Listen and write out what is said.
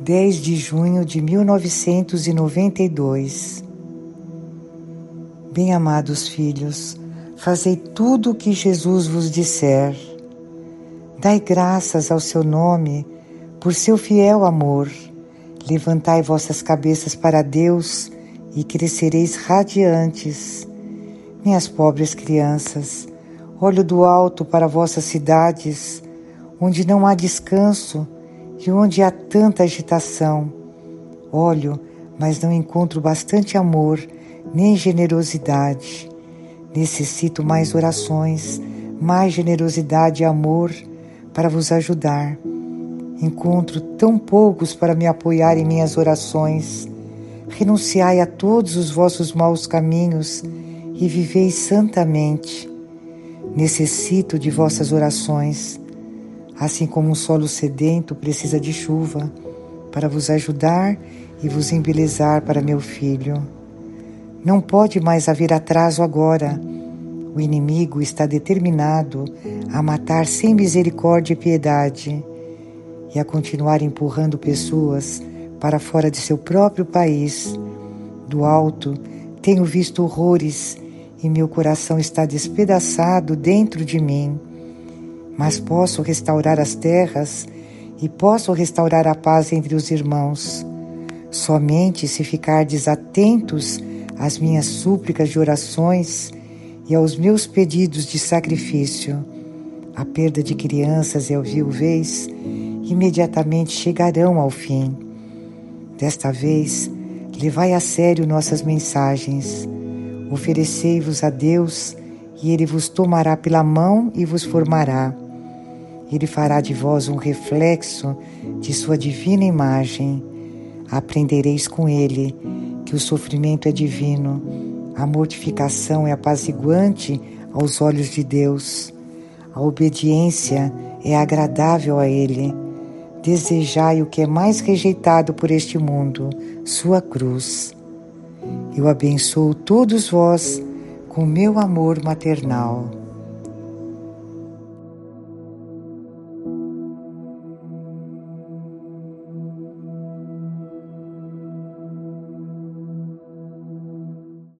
10 de junho de 1992. Bem-amados filhos, fazei tudo o que Jesus vos disser. Dai graças ao seu nome por seu fiel amor. Levantai vossas cabeças para Deus e crescereis radiantes. Minhas pobres crianças, olho do alto para vossas cidades, onde não há descanso e onde há tanta agitação. Olho, mas não encontro bastante amor nem generosidade. Necessito mais orações, mais generosidade e amor para vos ajudar. Encontro tão poucos para me apoiar em minhas orações. Renunciai a todos os vossos maus caminhos e vivei santamente. Necessito de vossas orações assim como um solo sedento precisa de chuva para vos ajudar e vos embelezar para meu filho. Não pode mais haver atraso agora. O inimigo está determinado a matar sem misericórdia e piedade e a continuar empurrando pessoas para fora de seu próprio país. Do alto, tenho visto horrores e meu coração está despedaçado dentro de mim mas posso restaurar as terras e posso restaurar a paz entre os irmãos. Somente se ficardes atentos às minhas súplicas de orações e aos meus pedidos de sacrifício. A perda de crianças e a viuvez imediatamente chegarão ao fim. Desta vez, levai a sério nossas mensagens. Oferecei-vos a Deus e Ele vos tomará pela mão e vos formará. Ele fará de vós um reflexo de sua divina imagem. Aprendereis com ele que o sofrimento é divino, a mortificação é apaziguante aos olhos de Deus, a obediência é agradável a Ele. Desejai o que é mais rejeitado por este mundo, sua cruz. Eu abençoo todos vós com meu amor maternal.